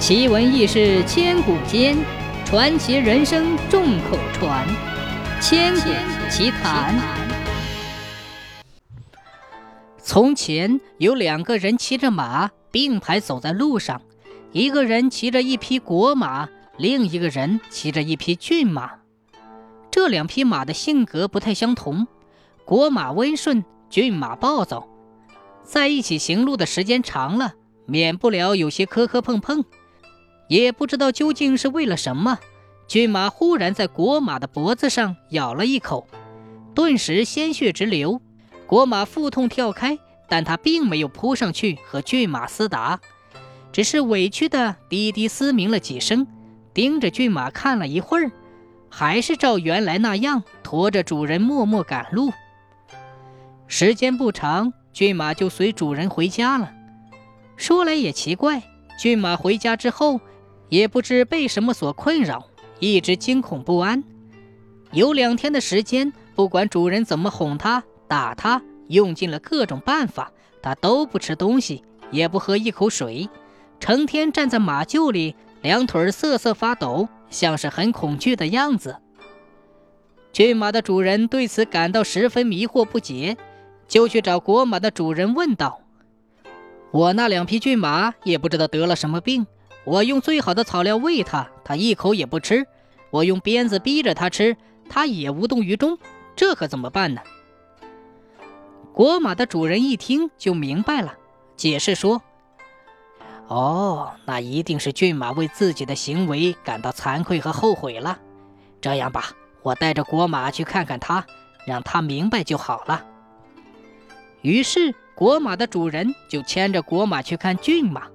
奇闻异事千古间，传奇人生众口传。千古奇谈。从前有两个人骑着马并排走在路上，一个人骑着一匹国马，另一个人骑着一匹骏马。这两匹马的性格不太相同，国马温顺，骏马暴躁，在一起行路的时间长了，免不了有些磕磕碰碰。也不知道究竟是为了什么，骏马忽然在国马的脖子上咬了一口，顿时鲜血直流。国马腹痛跳开，但他并没有扑上去和骏马厮打，只是委屈的低低嘶鸣了几声，盯着骏马看了一会儿，还是照原来那样驮着主人默默赶路。时间不长，骏马就随主人回家了。说来也奇怪，骏马回家之后。也不知被什么所困扰，一直惊恐不安。有两天的时间，不管主人怎么哄它、打它，用尽了各种办法，它都不吃东西，也不喝一口水，成天站在马厩里，两腿瑟瑟发抖，像是很恐惧的样子。骏马的主人对此感到十分迷惑不解，就去找国马的主人问道：“我那两匹骏马也不知道得了什么病。”我用最好的草料喂它，它一口也不吃；我用鞭子逼着它吃，它也无动于衷。这可怎么办呢？国马的主人一听就明白了，解释说：“哦，那一定是骏马为自己的行为感到惭愧和后悔了。这样吧，我带着国马去看看它，让它明白就好了。”于是，国马的主人就牵着国马去看骏马。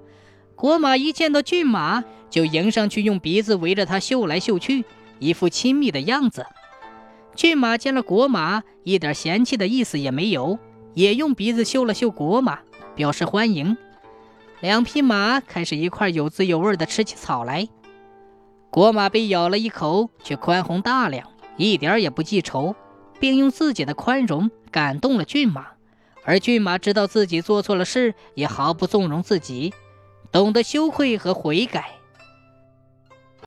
国马一见到骏马，就迎上去，用鼻子围着它嗅来嗅去，一副亲密的样子。骏马见了国马，一点嫌弃的意思也没有，也用鼻子嗅了嗅国马，表示欢迎。两匹马开始一块有滋有味地吃起草来。国马被咬了一口，却宽宏大量，一点也不记仇，并用自己的宽容感动了骏马。而骏马知道自己做错了事，也毫不纵容自己。懂得羞愧和悔改。